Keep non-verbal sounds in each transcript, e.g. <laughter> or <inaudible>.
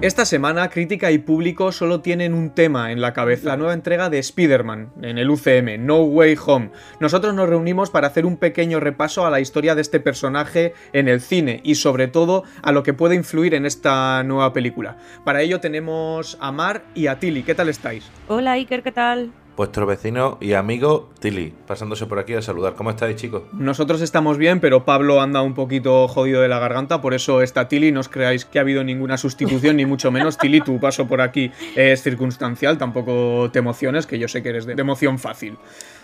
Esta semana, crítica y público solo tienen un tema en la cabeza, la nueva entrega de Spider-Man en el UCM, No Way Home. Nosotros nos reunimos para hacer un pequeño repaso a la historia de este personaje en el cine y sobre todo a lo que puede influir en esta nueva película. Para ello tenemos a Mar y a Tilly. ¿Qué tal estáis? Hola Iker, ¿qué tal? Vuestro vecino y amigo Tilly, pasándose por aquí a saludar. ¿Cómo estáis, chicos? Nosotros estamos bien, pero Pablo anda un poquito jodido de la garganta, por eso está Tilly. No os creáis que ha habido ninguna sustitución, ni mucho menos. Tilly, tu paso por aquí es circunstancial, tampoco te emociones, que yo sé que eres de emoción fácil.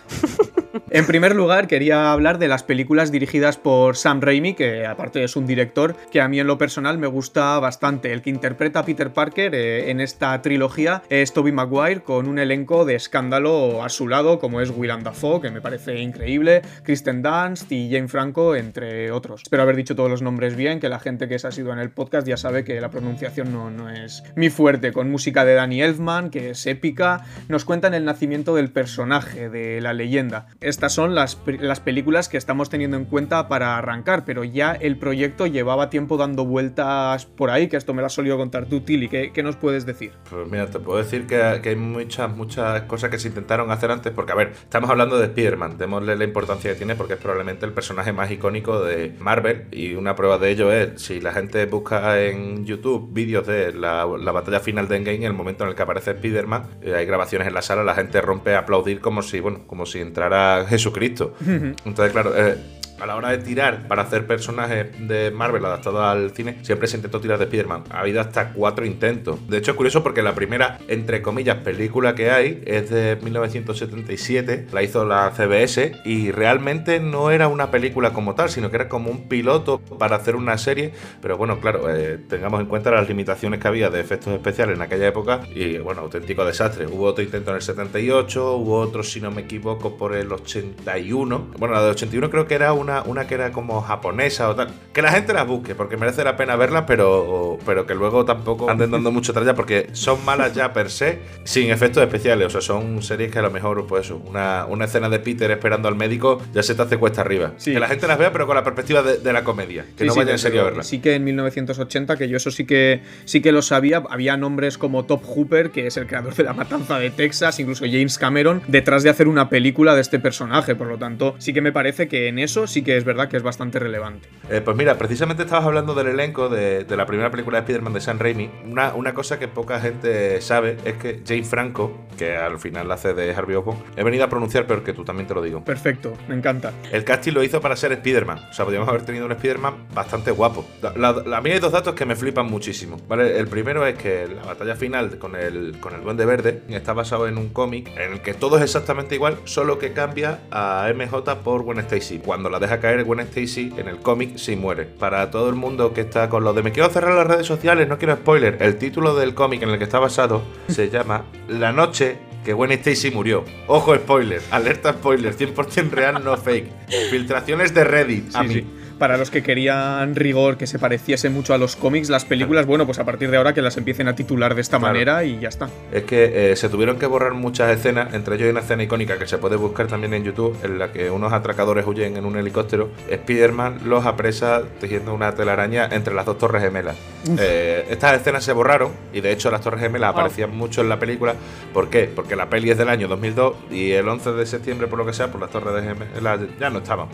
<laughs> En primer lugar, quería hablar de las películas dirigidas por Sam Raimi, que aparte es un director que a mí en lo personal me gusta bastante. El que interpreta a Peter Parker eh, en esta trilogía es Tobey Maguire, con un elenco de escándalo a su lado, como es Willem Dafoe, que me parece increíble, Kristen Dunst y Jane Franco, entre otros. Espero haber dicho todos los nombres bien, que la gente que se ha sido en el podcast ya sabe que la pronunciación no, no es mi fuerte, con música de Danny Elfman, que es épica, nos cuentan el nacimiento del personaje, de la leyenda. Estas son las, las, películas que estamos teniendo en cuenta para arrancar, pero ya el proyecto llevaba tiempo dando vueltas por ahí, que esto me lo has solido contar tú, Tilly. ¿Qué, ¿Qué, nos puedes decir? Pues mira, te puedo decir que, que, hay muchas, muchas cosas que se intentaron hacer antes, porque a ver, estamos hablando de Spider-Man, démosle la importancia que tiene porque es probablemente el personaje más icónico de Marvel y una prueba de ello es, si la gente busca en YouTube vídeos de la, la batalla final de Endgame, el momento en el que aparece Spider-Man, eh, hay grabaciones en la sala, la gente rompe a aplaudir como si, bueno, como si entrara Jesucristo. Entonces, claro, eh, a la hora de tirar para hacer personajes de Marvel adaptados al cine, siempre se intentó tirar de Spider-Man. Ha habido hasta cuatro intentos. De hecho, es curioso porque la primera, entre comillas, película que hay es de 1977, la hizo la CBS y realmente no era una película como tal, sino que era como un piloto para hacer una serie. Pero bueno, claro, eh, tengamos en cuenta las limitaciones que había de efectos especiales en aquella época y bueno, auténtico desastre. Hubo otro intento en el 78, hubo otro, si no me equivoco, por el 81. Bueno, la de 81 creo que era una una, que era como japonesa o tal. Que la gente la busque, porque merece la pena verla, pero, pero que luego tampoco anden dando <laughs> mucho tralla, porque son malas ya per se, sin efectos especiales. O sea, son series que a lo mejor, pues eso, una, una escena de Peter esperando al médico ya se te hace cuesta arriba. Que la gente las vea, pero con la perspectiva de, la comedia. Que no vaya en serio a verla. Sí que en 1980, que yo eso sí que, sí que lo sabía, había nombres como Top Hooper, que es el creador de La Matanza de Texas, incluso James Cameron, detrás de hacer una película de este personaje. Por lo tanto, sí que me parece que en eso sí que es verdad que es bastante relevante. Eh, pues mira, precisamente estabas hablando del elenco de, la primera película de Spider-Man de Sam Raimi. Una, una, cosa que poca gente sabe es que Jane Franco, que al final la hace de Harvey Osborn, he venido a pronunciar peor que tú, también te lo digo. Perfecto, me encanta. El casting lo hizo para ser Spider-Man. O sea, podríamos haber tenido un Spider-Man bastante guapo. a mí hay dos datos que me flipan muchísimo. ¿vale? El primero es que la batalla final con el, con el Duende Verde está basado en un cómic en el que todo es exactamente igual, solo que cambia a MJ por Gwen Stacy. Cuando la deja caer Gwen Stacy en el cómic sí muere. Para todo el mundo que está con lo de me quiero cerrar las redes sociales, no quiero spoiler, el título del cómic en el que está basado <laughs> se llama La noche que Gwen Stacy murió. Ojo spoiler, alerta spoiler, 100% real, no fake. <laughs> Filtraciones de Reddit, a mí para los que querían rigor que se pareciese mucho a los cómics, las películas, bueno, pues a partir de ahora que las empiecen a titular de esta manera y ya está. Es que eh, se tuvieron que borrar muchas escenas, entre ellos hay una escena icónica que se puede buscar también en YouTube, en la que unos atracadores huyen en un helicóptero. Spider-Man los apresa tejiendo una telaraña entre las dos torres gemelas. Eh, estas escenas se borraron y de hecho las torres gemelas aparecían mucho en la película. ¿Por qué? Porque la peli es del año 2002 y el 11 de septiembre, por lo que sea, por las torres de gemelas ya no estaban.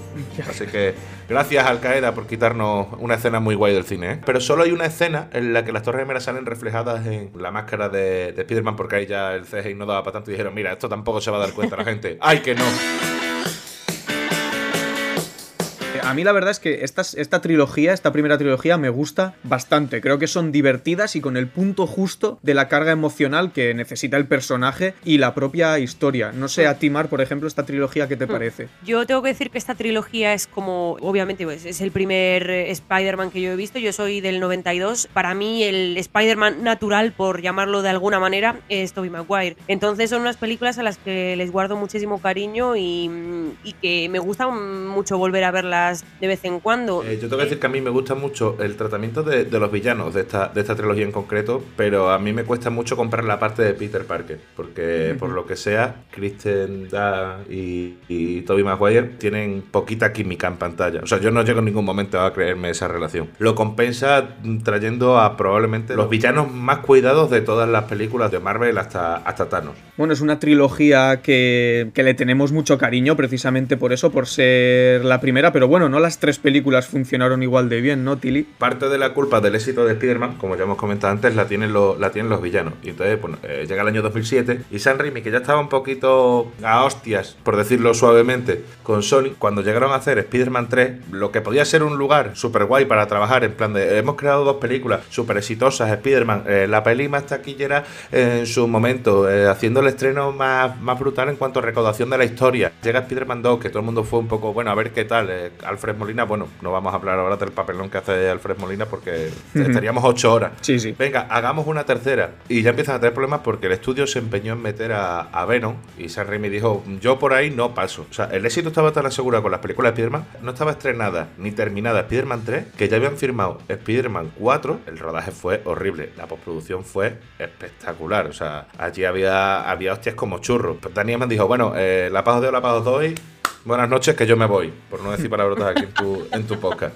Así que gracias al Caeda por quitarnos una escena muy guay del cine, ¿eh? Pero solo hay una escena en la que las torres gemelas salen reflejadas en la máscara de, de Spider-Man porque ahí ya el CGI no daba para tanto y dijeron, mira, esto tampoco se va a dar cuenta la gente. <laughs> ¡Ay, que no! A mí la verdad es que esta, esta trilogía, esta primera trilogía, me gusta bastante. Creo que son divertidas y con el punto justo de la carga emocional que necesita el personaje y la propia historia. No sé, a Timar, por ejemplo, esta trilogía, ¿qué te hmm. parece? Yo tengo que decir que esta trilogía es como, obviamente, pues, es el primer Spider-Man que yo he visto. Yo soy del 92. Para mí, el Spider-Man natural, por llamarlo de alguna manera, es Tobey Maguire. Entonces, son unas películas a las que les guardo muchísimo cariño y, y que me gusta mucho volver a verlas más de vez en cuando. Eh, yo tengo que decir que a mí me gusta mucho el tratamiento de, los villanos de esta, de esta trilogía en concreto, pero a mí me cuesta mucho comprar la parte de Peter Parker, porque por lo que sea, Kristen Dunst y, y Tobey Maguire tienen poquita química en pantalla. O sea, yo no llego en ningún momento a creerme esa relación. Lo compensa trayendo a probablemente los villanos más cuidados de todas las películas de Marvel hasta, hasta Thanos. Bueno, es una trilogía que, que le tenemos mucho cariño precisamente por eso, por ser la primera, pero bueno, no las tres películas funcionaron igual de bien, ¿no, Tilly? Parte de la culpa del éxito de Spider-Man, como ya hemos comentado antes, la tienen, la tienen los villanos. Y entonces, bueno, eh, llega el año 2007 y San Raimi, que ya estaba un poquito a hostias, por decirlo suavemente, con Sony, cuando llegaron a hacer Spider-Man 3, lo que podía ser un lugar súper guay para trabajar, en plan de, hemos creado dos películas súper exitosas, Spider-Man, eh, la peli más taquillera en su momento, eh, haciendo el estreno más, más brutal en cuanto a recaudación de la historia. Llega Spider-Man 2, que todo el mundo fue un poco, bueno, a ver qué tal. Eh, Alfred Molina, bueno, no vamos a hablar ahora del papelón que hace Alfred Molina porque estaríamos ocho horas. Sí, sí. Venga, hagamos una tercera. Y ya empiezan a tener problemas porque el estudio se empeñó en meter a, Venom y Sam Raimi dijo, yo por ahí no paso. O sea, el éxito estaba tan asegurado con las películas de Spider-Man, no estaba estrenada ni terminada Spider-Man 3, que ya habían firmado Spider-Man 4. El rodaje fue horrible, la postproducción fue espectacular. O sea, allí había, había hostias como churros. Daniel me dijo, bueno, eh, la pago de la pago doy buenas noches, que yo me voy, por no decir palabrotas aquí en tu, en tu podcast.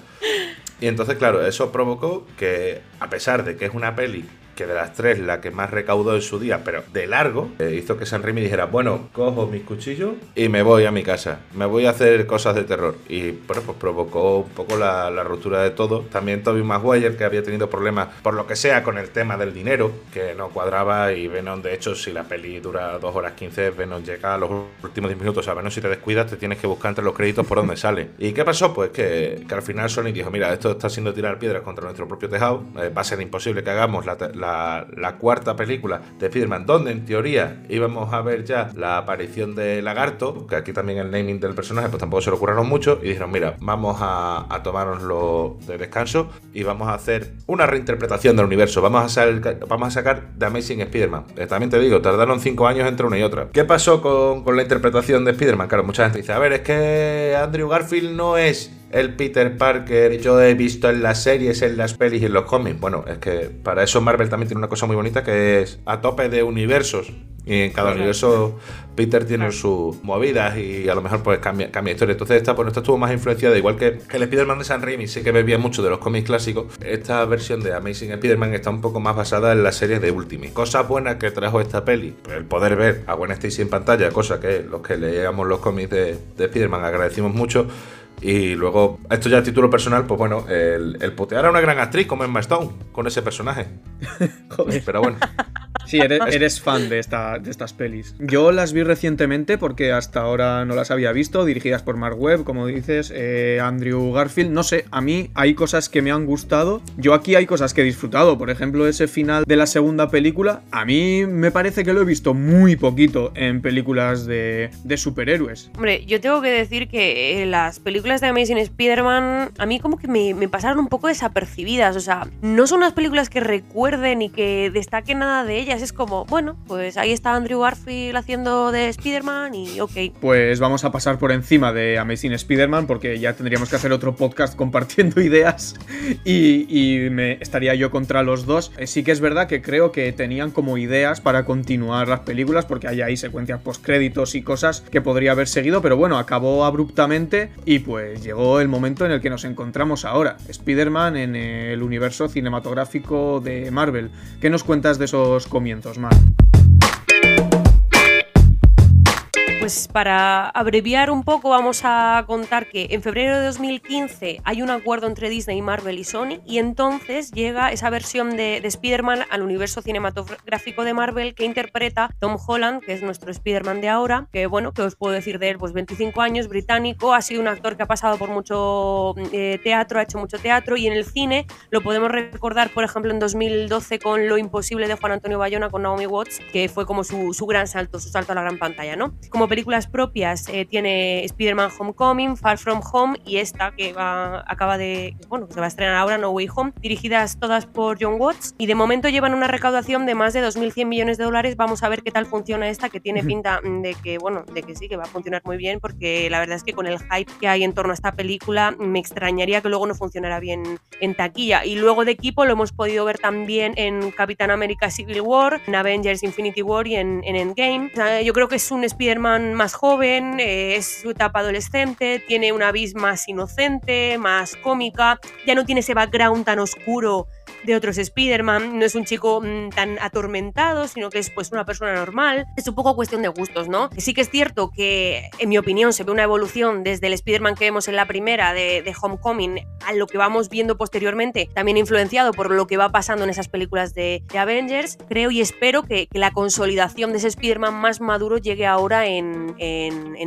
Y entonces, claro, eso provocó que, a pesar de que es una peli que de las tres la que más recaudó en su día, pero de largo, eh, hizo que San Remi dijera, bueno, cojo mis cuchillos y me voy a mi casa, me voy a hacer cosas de terror. Y bueno, pues provocó un poco la, ruptura de todo. También Toby Maguire, que había tenido problemas, por lo que sea, con el tema del dinero, que no cuadraba y Venom, de hecho, si la peli dura 2 horas 15, Venom llega a los últimos 10 minutos, a Venom si te descuidas te tienes que buscar entre los créditos por dónde sale. ¿Y qué pasó? Pues que, al final Sony dijo, mira, esto está siendo tirar piedras contra nuestro propio tejado, eh, va a ser imposible que hagamos la la, cuarta película de Spider-Man, donde en teoría íbamos a ver ya la aparición de Lagarto, que aquí también el naming del personaje pues tampoco se lo curaron mucho, y dijeron, mira, vamos a, a de descanso y vamos a hacer una reinterpretación del universo, vamos a, vamos a sacar The Amazing Spider-Man. Eh, también te digo, tardaron cinco años entre una y otra. ¿Qué pasó con, con la interpretación de Spider-Man? Claro, mucha gente dice, a ver, es que Andrew Garfield no es el Peter Parker yo he visto en las series, en las pelis y en los cómics. Bueno, es que para eso Marvel también tiene una cosa muy bonita que es a tope de universos. Y en cada universo Peter tiene sus movidas y a lo mejor pues cambia, cambia historia. Entonces esta, pues, esta estuvo más influenciada, igual que, el Spider-Man de San Raimi, sí que bebía mucho de los cómics clásicos. Esta versión de Amazing Spider-Man está un poco más basada en la serie de Ultimate. Cosas buenas que trajo esta peli, el poder ver a Gwen Stacy en pantalla, cosa que los que leíamos los cómics de, de Spider-Man agradecimos mucho. Y luego, esto ya a título personal, pues bueno, el, el putear a una gran actriz como Emma Stone con ese personaje. <laughs> Joder. Pero bueno. Sí, eres, fan de, esta, de estas pelis. Yo las vi recientemente porque hasta ahora no las había visto, dirigidas por Mark Webb, como dices, eh, Andrew Garfield. No sé, a mí hay cosas que me han gustado. Yo aquí hay cosas que he disfrutado. Por ejemplo, ese final de la segunda película, a mí me parece que lo he visto muy poquito en películas de, de superhéroes. Hombre, yo tengo que decir que eh, las películas de Amazing Spider-Man a mí como que me, pasaron un poco desapercibidas. O sea, no son unas películas que recuerden y que destaquen nada de ellas es como, bueno, pues ahí está Andrew Garfield haciendo de Spider-Man y ok. Pues vamos a pasar por encima de Amazing Spider-Man porque ya tendríamos que hacer otro podcast compartiendo <laughs> ideas y, me estaría yo contra los dos. Eh, sí que es verdad que creo que tenían como ideas para continuar las películas porque hay ahí secuencias postcréditos y cosas que podría haber seguido, pero bueno, acabó abruptamente y pues llegó el momento en el que nos encontramos ahora. Spider-Man en el universo cinematográfico de Marvel. ¿Qué nos cuentas de esos comienzos más. Pues para abreviar un poco vamos a contar que en febrero de 2015 hay un acuerdo entre Disney, Marvel y Sony y entonces llega esa versión de, Spider-Man al universo cinematográfico de Marvel que interpreta Tom Holland, que es nuestro Spider-Man de ahora, que bueno, que os puedo decir de él, pues 25 años, británico, ha sido un actor que ha pasado por mucho eh, teatro, ha hecho mucho teatro y en el cine lo podemos recordar, por ejemplo, en 2012 con Lo Imposible de Juan Antonio Bayona con Naomi Watts, que fue como su, su gran salto, su salto a la gran pantalla, ¿no? Como películas propias eh, tiene Spider-Man Homecoming, Far From Home y esta que va, acaba de, bueno, se va a estrenar ahora, No Way Home, dirigidas todas por John Watts y de momento llevan una recaudación de más de 2.100 millones de dólares. Vamos a ver qué tal funciona esta, que tiene pinta de que, bueno, de que sí, que va a funcionar muy bien porque la verdad es que con el hype que hay en torno a esta película me extrañaría que luego no funcionara bien en taquilla. Y luego de equipo lo hemos podido ver también en Capitán América Civil War, en Avengers Infinity War y en, Endgame. yo creo que es un Spider-Man más joven, eh, es su etapa adolescente, tiene una vis más inocente, más cómica, ya no tiene ese background tan oscuro de otros Spider-Man, no es un chico mm, tan atormentado, sino que es pues una persona normal. Es un poco cuestión de gustos, ¿no? Sí que es cierto que, en mi opinión, se ve una evolución desde el Spider-Man que vemos en la primera de, Homecoming a lo que vamos viendo posteriormente, también influenciado por lo que va pasando en esas películas de, Avengers. Creo y espero que, la consolidación de ese Spider-Man más maduro llegue ahora en,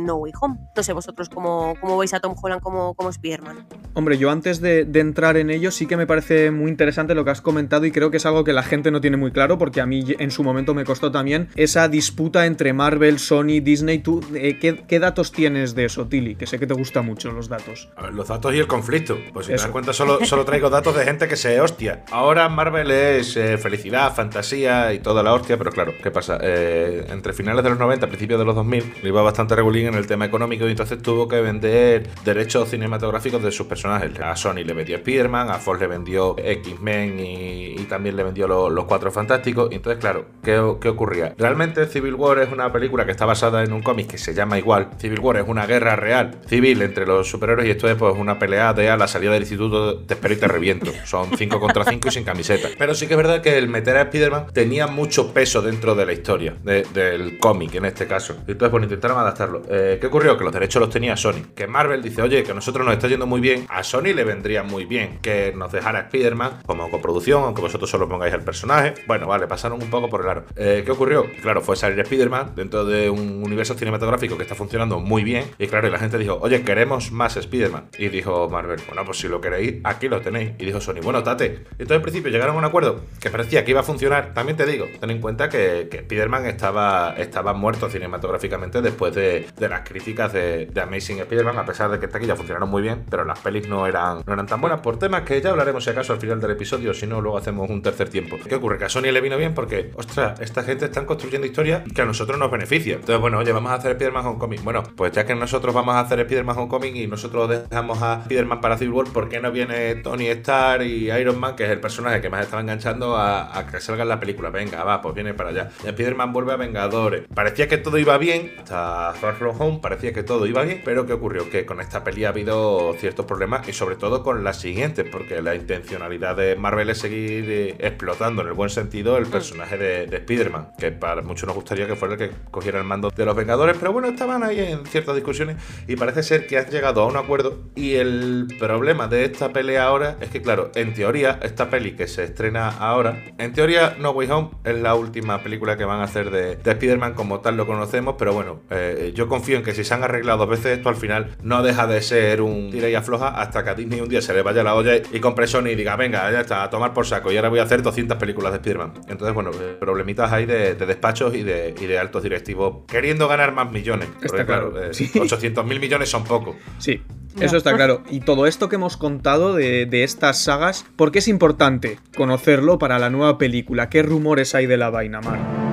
No Way Home. No sé vosotros cómo, cómo veis a Tom Holland como, como Spider-Man. Hombre, yo antes de, entrar en ello sí que me parece muy interesante lo que has comentado y creo que es algo que la gente no tiene muy claro porque a mí en su momento me costó también esa disputa entre Marvel, Sony, Disney. ¿Tú, eh, ¿qué, datos tienes de eso, Tilly? Que sé que te gustan mucho los datos. A ver, los datos y el conflicto. Pues si te das cuenta, solo, solo traigo datos de gente que se hostia. Ahora Marvel es eh, felicidad, fantasía y toda la hostia, pero claro, ¿qué pasa? Eh, entre finales de los 90, principios de los 2000, le iba bastante regulín en el tema económico y entonces tuvo que vender derechos cinematográficos de sus personajes. A Sony le vendió Spider-Man, a Fox le vendió X-Men y, también le vendió los Cuatro Fantásticos. Y entonces, claro, ¿qué, ocurría? Realmente Civil War es una película que está basada en un cómic que se llama igual. Civil War es una guerra real, civil entre los superhéroes y esto es pues una pelea de a la salida del instituto te espero y te reviento. Son 5 contra 5 y sin camiseta. Pero sí que es verdad que el meter a Spider-Man tenía mucho peso dentro de la historia, del cómic en este caso. Entonces, bueno, intentaron adaptarlo. Eh, ¿Qué ocurrió? Que los derechos los tenía Sony. Que Marvel dice, oye, que a nosotros nos está yendo muy bien. A Sony le vendría muy bien que nos dejara Spider-Man como producción, aunque vosotros solo pongáis el personaje. Bueno, vale, pasaron un poco por el aro. Eh, ¿Qué ocurrió? Claro, fue salir Spider-Man dentro de un universo cinematográfico que está funcionando muy bien. Y claro, y la gente dijo, oye, queremos más Spider-Man. Y dijo Marvel, bueno, pues si lo queréis, aquí lo tenéis. Y dijo Sony, bueno, tate. Y entonces al principio llegaron a un acuerdo que parecía que iba a funcionar. También te digo, ten en cuenta que, que Spider-Man estaba, estaba muerto cinematográficamente después de, las críticas de, de Amazing Spider-Man, a pesar de que esta aquí ya funcionaron muy bien, pero las pelis no eran, no eran tan buenas por temas que ya hablaremos si acaso al final del episodio si no, luego hacemos un tercer tiempo. ¿Qué ocurre? Que a Sony le vino bien porque, ostras, esta gente está construyendo historia que a nosotros nos beneficia. Entonces, bueno, oye, vamos a hacer Spider-Man Homecoming. Bueno, pues ya que nosotros vamos a hacer Spider-Man Homecoming y nosotros dejamos a Spider-Man para Civil War, ¿por qué no viene Tony Stark y Iron Man, que es el personaje que más estaba enganchando a, que salga en la película? Venga, va, pues viene para allá. Spider-Man vuelve a Vengadores. Parecía que todo iba bien, hasta Far From Home parecía que todo iba bien, pero ¿qué ocurrió? Que con esta peli ha habido ciertos problemas y sobre todo con la siguiente, porque la intencionalidad de Marvel seguir explotando en el buen sentido el personaje de, de Spider-Man, que para muchos nos gustaría que fuera el que cogiera el mando de los Vengadores, pero bueno, estaban ahí en ciertas discusiones y parece ser que han llegado a un acuerdo y el problema de esta pelea ahora es que, claro, en teoría, esta peli que se estrena ahora, en teoría No Way Home es la última película que van a hacer de, de Spider-Man como tal lo conocemos, pero bueno, eh, yo confío en que si se han arreglado dos veces esto al final no deja de ser un tira y afloja hasta que a Disney un día se le vaya la olla y compre Sony y diga, venga, ya está, a tomar por saco y ahora voy a hacer 200 películas de Spider-Man. Entonces, bueno, problemitas ahí de, despachos y de, de, altos directivos queriendo ganar más millones. Está claro. 800 eh, mil millones son pocos. Sí. Eso está claro. Y todo esto que hemos contado de, de, estas sagas, ¿por qué es importante conocerlo para la nueva película? ¿Qué rumores hay de la vaina, Mar?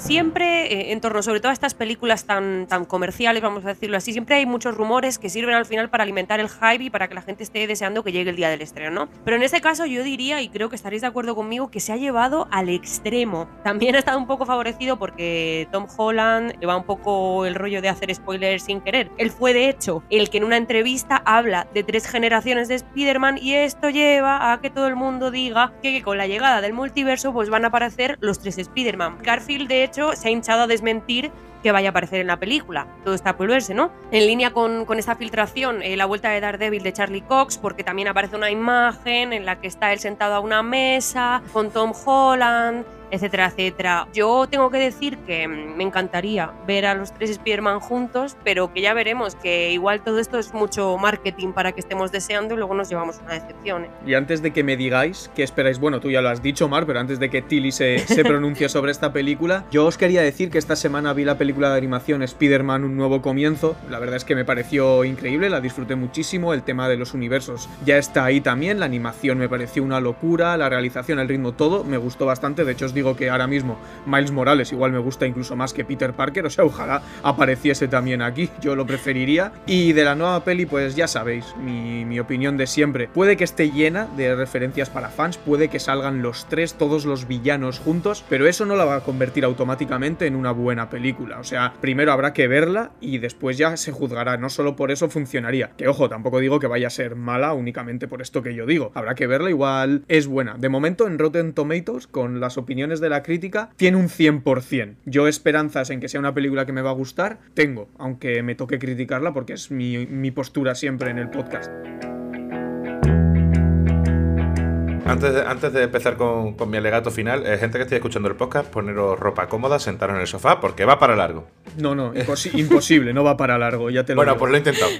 Siempre eh, en torno, sobre todo a estas películas tan, tan comerciales, vamos a decirlo así, siempre hay muchos rumores que sirven al final para alimentar el hype y para que la gente esté deseando que llegue el día del estreno, ¿no? Pero en este caso yo diría, y creo que estaréis de acuerdo conmigo, que se ha llevado al extremo. También <laughs> ha estado un poco favorecido porque Tom Holland lleva un poco el rollo de hacer spoilers sin querer. Él fue de hecho el que en una entrevista habla de tres generaciones de Spider-Man y esto lleva a que todo el mundo diga que, con la llegada del multiverso pues van a aparecer los tres Spider-Man. Garfield de hecho se ha hinchado a desmentir que vaya a aparecer en la película. Todo está por verse, ¿no? En línea con, con esta filtración, eh, la vuelta de Daredevil de Charlie Cox, porque también aparece una imagen en la que está él sentado a una mesa con Tom Holland etcétera, etcétera. Yo tengo que decir que me encantaría ver a los tres Spider-Man juntos, pero que ya veremos que igual todo esto es mucho marketing para que estemos deseando y luego nos llevamos una decepción. ¿eh? Y antes de que me digáis qué esperáis, bueno, tú ya lo has dicho, Mar, pero antes de que Tilly se, se pronuncie <laughs> sobre esta película, yo os quería decir que esta semana vi la película de animación Spider-Man Un Nuevo Comienzo. La verdad es que me pareció increíble, la disfruté muchísimo. El tema de los universos ya está ahí también. La animación me pareció una locura, la realización, el ritmo, todo me gustó bastante. De hecho, os digo que ahora mismo Miles Morales igual me gusta incluso más que Peter Parker. O sea, ojalá apareciese también aquí, yo lo preferiría. Y de la nueva peli, pues ya sabéis, mi, mi opinión de siempre. Puede que esté llena de referencias para fans, puede que salgan los tres, todos los villanos juntos, pero eso no la va a convertir automáticamente en una buena película. O sea, primero habrá que verla y después ya se juzgará. No solo por eso funcionaría. Que ojo, tampoco digo que vaya a ser mala únicamente por esto que yo digo. Habrá que verla, igual es buena. De momento en Rotten Tomatoes, con las opiniones de la crítica, tiene un 100%. Yo esperanzas en que sea una película que me va a gustar, tengo, aunque me toque criticarla porque es mi, mi postura siempre en el podcast. Antes de, antes de empezar con, con mi alegato final, eh, gente que esté escuchando el podcast, poneros ropa cómoda, sentaros en el sofá, porque va para largo. No, no, imposi- <laughs> imposible, no va para largo, ya te lo Bueno, digo. pues lo he intentado.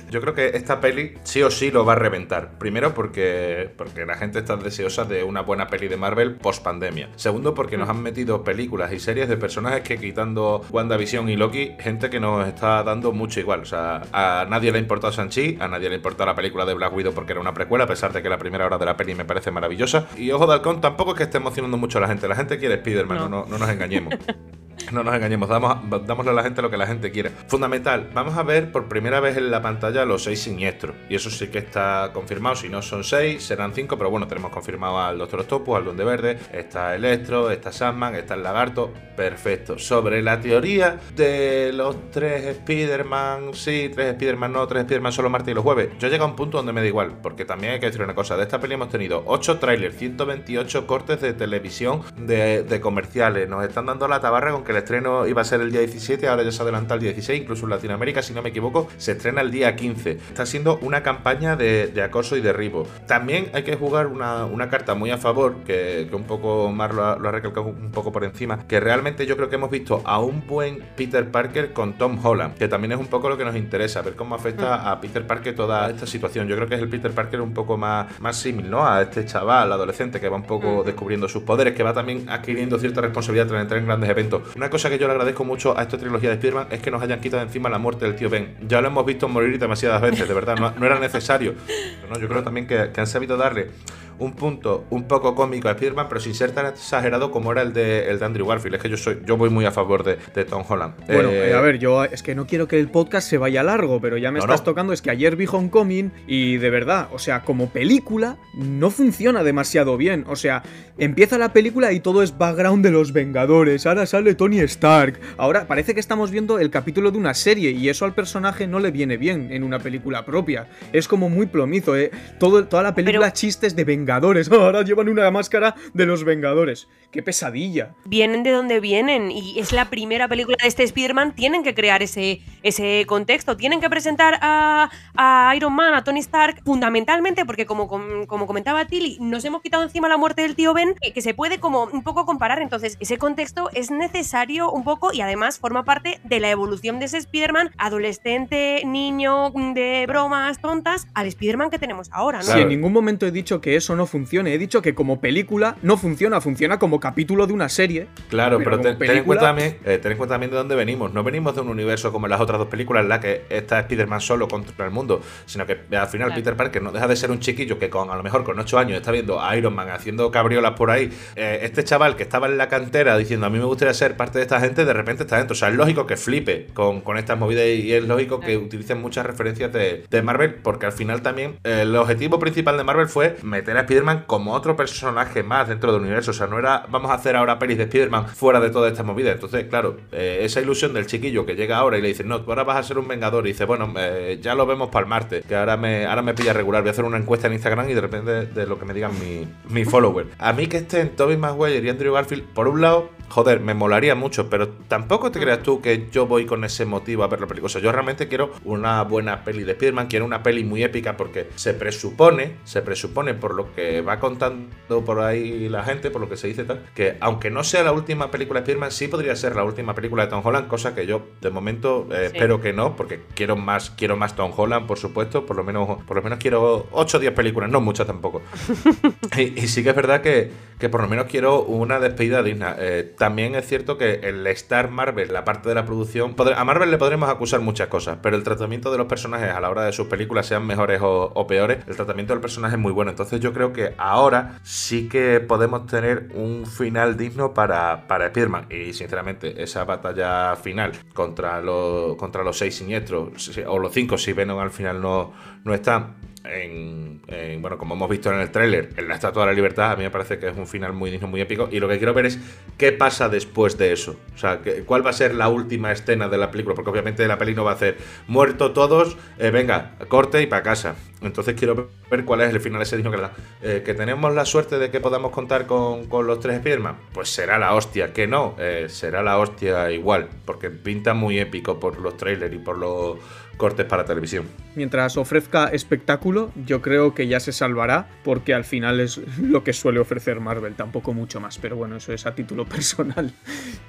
<laughs> Yo creo que esta peli sí o sí lo va a reventar. Primero porque, porque la gente está deseosa de una buena peli de Marvel post pandemia. Segundo porque nos han metido películas y series de personajes que quitando WandaVision y Loki, gente que nos está dando mucho igual. O sea, a nadie le ha importado Shang-Chi, a nadie le importó la película de Black Widow porque era una precuela, a pesar de que la primera hora de la peli me parece maravillosa. Y Ojo de Halcón tampoco es que esté emocionando mucho a la gente. La gente quiere Spider-Man, no, No. no- no nos engañemos. <laughs> <laughs> No nos engañemos, damos, damosle a la gente lo que la gente quiere. Fundamental, vamos a ver por primera vez en la pantalla los seis siniestros. Y eso sí que está confirmado. Si no son seis, serán cinco. Pero bueno, tenemos confirmado al Doctor Octopus, al Duende Verde. Está Electro, está Sandman, está el Lagarto. Perfecto. Sobre la teoría de los tres Spider-Man, sí, tres Spider-Man no, tres Spider-Man solo martes y los jueves. Yo llego a un punto donde me da igual. Porque también hay que decir una cosa. De esta peli hemos tenido 8 trailers, 128 cortes de televisión de, de comerciales. Nos están dando la tabarra con que el estreno iba a ser el día 17, ahora ya se adelanta al 16, incluso en Latinoamérica, si no me equivoco, se estrena el día 15. Está siendo una campaña de, de acoso y derribo. También hay que jugar una, una carta muy a favor, que, que un poco Mar lo ha, lo ha recalcado un poco por encima, que realmente yo creo que hemos visto a un buen Peter Parker con Tom Holland, que también es un poco lo que nos interesa, ver cómo afecta a Peter Parker toda esta situación. Yo creo que es el Peter Parker un poco más, más símil, ¿no? A este chaval, adolescente, que va un poco Ujú. descubriendo sus poderes, que va también adquiriendo cierta responsabilidad tras entrar en grandes eventos. Una cosa que yo le agradezco mucho a esta trilogía de Spider-Man es que nos hayan quitado de encima la muerte del tío Ben. Ya lo hemos visto morir demasiadas veces, de verdad, no, no era necesario. Pero no, yo creo también que, que han sabido darle un punto un poco cómico a Spider-Man, pero sin ser tan exagerado como era el de, el de Andrew Garfield. Es que yo soy yo voy muy a favor de, de Tom Holland. Bueno, Eh, eh, a ver, yo es que no quiero que el podcast se vaya largo, pero ya me No, estás no. tocando. Es que ayer vi Homecoming y de verdad, o sea, como película, no funciona demasiado bien. O sea, empieza la película y todo es background de los Vengadores. Ahora sale Tony Stark. Ahora parece que estamos viendo el capítulo de una serie y eso al personaje no le viene bien en una película propia. Es como muy plomizo, ¿eh? Todo, toda la película Pero- chistes de Vengadores. <laughs> Ahora llevan una máscara de los Vengadores. ¡Qué pesadilla! vienen de donde vienen y es la primera película de este Spider-Man, tienen que crear ese, ese contexto, tienen que presentar a, a Iron Man, a Tony Stark, fundamentalmente porque como, com- como comentaba Tilly, nos hemos quitado encima la muerte del tío Ben, que, que se puede como un poco comparar, entonces ese contexto es necesario un poco y además forma parte de la evolución de ese Spider-Man adolescente, niño, de bromas tontas, al Spider-Man que tenemos ahora, ¿no? Sí, Claro. en ningún momento he dicho que eso no funcione. He dicho que como película no funciona, funciona como capítulo de una serie. Claro, Pero pero, ten, ten en película- cuenta también, eh, ten en cuenta también de dónde venimos. No venimos de un universo como en las otras dos películas en la que está Spider-Man solo contra el mundo, sino que al final Claro. Peter Parker no deja de ser un chiquillo que con a lo mejor con 8 años está viendo a Iron Man haciendo cabriolas por ahí. Eh, este chaval que estaba en la cantera diciendo a mí me gustaría ser parte de esta gente, de repente está dentro. O sea, es lógico que flipe con, con estas movidas y es lógico que utilicen muchas referencias de, de Marvel, porque al final también eh, el objetivo principal de Marvel fue meter a Spider-Man como otro personaje más dentro del universo. O sea, no era vamos a hacer ahora pelis de Spider-Man fuera de toda esta movida. Entonces, claro, eh, esa ilusión del chiquillo que llega ahora y le dice, no, tú ahora vas a ser un vengador. Y dice, bueno, eh, ya lo vemos para el martes, que ahora me, ahora me pilla regular. Voy a hacer una encuesta en Instagram y de repente de lo que me digan mi, mi follower. A mí que estén Tobey Maguire y Andrew Garfield, por un lado, joder, me molaría mucho, pero tampoco te creas tú que yo voy con ese motivo a ver la película. O sea, yo realmente quiero una buena peli de Spider-Man, quiero una peli muy épica porque se presupone, se presupone por lo que va contando por ahí la gente, por lo que se dice tal, que aunque no sea la última película de Spider-Man, sí podría ser la última película de Tom Holland, cosa que yo de momento eh, espero que no, porque quiero más, quiero más Tom Holland, por supuesto, por lo menos, por lo menos quiero 8 o 10 películas, no muchas tampoco. <laughs> y, sí que es verdad que, que, por lo menos quiero una despedida digna. Eh, también es cierto que el Star Marvel, la parte de la producción, a Marvel le podremos acusar muchas cosas, pero el tratamiento de los personajes a la hora de sus películas, sean mejores o, peores, el tratamiento del personaje es muy bueno. Entonces yo creo que ahora sí que podemos tener un final digno para, para Spider-Man. Y sinceramente, esa batalla final contra los, contra los seis siniestros, o los cinco si Venom al final no, no está, en, bueno, como hemos visto en el tráiler, en la Estatua de la Libertad, a mí me parece que es un final muy digno, muy épico. Y lo que quiero ver es qué pasa después de eso. O sea, cuál va a ser la última escena de la película. Porque obviamente la peli no va a hacer muerto todos, eh, venga, corte y para casa. Entonces quiero ver cuál es el final ese digno que. Eh, que tenemos la suerte de que podamos contar con, los tres Spiderman. Pues será la hostia. Que no, eh, será la hostia igual. Porque pinta muy épico por los trailers y por los cortes para televisión. Mientras ofrezca espectáculo, yo creo que ya se salvará, porque al final es <laughs> lo que suele ofrecer Marvel, tampoco mucho más, pero bueno, eso es a título <laughs> personal.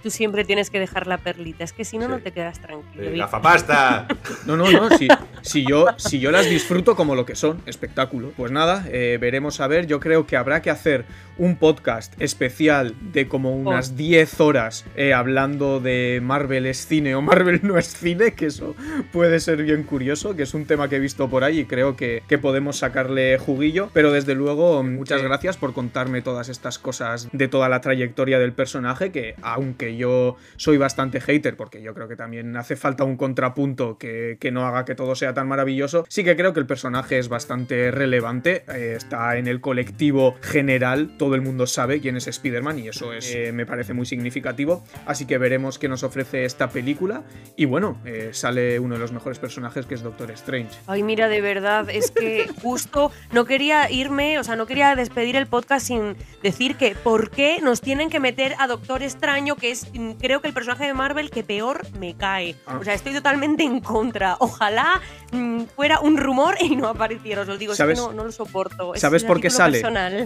Tú siempre tienes que dejar la perlita, es que si no, no te quedas tranquilo. ¡La ¡Gafapasta! <laughs> No, no, no, si, si, yo, si yo las disfruto como lo que son, espectáculo. Pues nada, eh, veremos a ver, yo creo que habrá que hacer un podcast especial de como unas 10 horas eh, hablando de Marvel es cine o Marvel no es cine, que eso puede ser bien curioso, que es un tema que he visto por ahí y creo que, podemos sacarle juguillo. Pero desde luego, muchas gracias por contarme todas estas cosas de toda la trayectoria del personaje, que aunque yo soy bastante hater, porque yo creo que también hace falta un contrapunto que, no haga que todo sea tan maravilloso, sí que creo que el personaje es bastante relevante, eh, está en el colectivo general, todo el mundo sabe quién es Spider-Man y eso es, eh, me parece muy significativo. Así que veremos qué nos ofrece esta película. Y bueno, eh, sale uno de los mejores personajes que es Doctor Strange. Ay, mira, de verdad, es que justo no quería irme, o sea, no quería despedir el podcast sin decir que por qué nos tienen que meter a Doctor Extraño, que es mm, creo que el personaje de Marvel que peor me cae. Ah. O sea, estoy totalmente en contra. Ojalá mm, fuera un rumor y no apareciera, os lo digo, es que no, lo soporto. ¿Sabes por qué sale?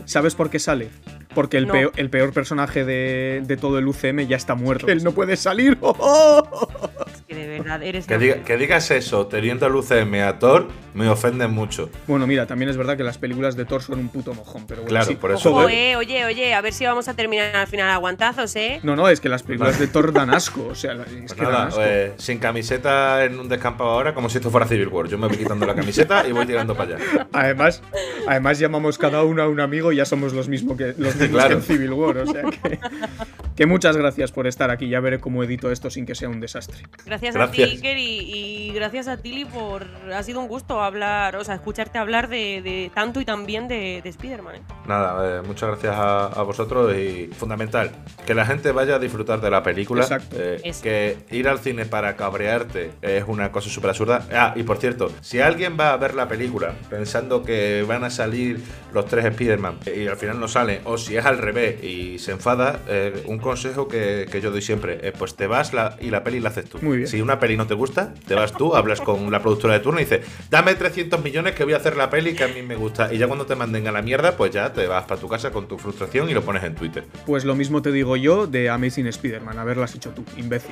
¿Sabes por qué sale? Porque el, peor, el peor personaje de, todo el UCM ya está muerto. <laughs> Él no puede salir. Es <laughs> que de verdad eres. Que, digas eso teniendo el UCM a Thor me ofende mucho. Bueno, mira, también es verdad que las películas de Thor son un puto mojón, pero bueno. Claro, por eso. Oye, oye, oye, a ver si vamos a terminar al final aguantazos, ¿eh? No, no, es que las películas de Thor dan asco. O sea, es que dan asco. Eh, sin camiseta en un descampado ahora, como si esto fuera Civil War. Yo me voy quitando la camiseta y voy tirando para allá. Además, además llamamos cada uno a un amigo y ya somos los mismos que los claro. Civil War. O sea que, muchas gracias por estar aquí. Ya veré cómo edito esto sin que sea un desastre. Gracias, a ti, Iker, y, gracias a Tilly por. Ha sido un gusto hablar, o sea, escucharte hablar de, tanto y también de, de Spider-Man. ¿eh? Nada, eh, muchas gracias a, vosotros y fundamental, que la gente vaya a disfrutar de la película. Exacto. Eh, que ir al cine para cabrearte es una cosa súper absurda. Ah, y por cierto, si alguien va a ver la película pensando que van a salir los tres Spider-Man y al final no sale, o si es al revés y se enfada, eh, un consejo que, yo doy siempre, eh, pues te vas y la peli la haces tú. Muy bien. Si una peli no te gusta, te vas tú, hablas con la productora de turno y dices, dame 300 millones que voy a hacer la peli que a mí me gusta. Y ya cuando te manden a la mierda, pues ya te vas para tu casa con tu frustración y lo pones en Twitter. Pues lo mismo te digo yo de Amazing Spider-Man, haberlas hecho tú, imbécil.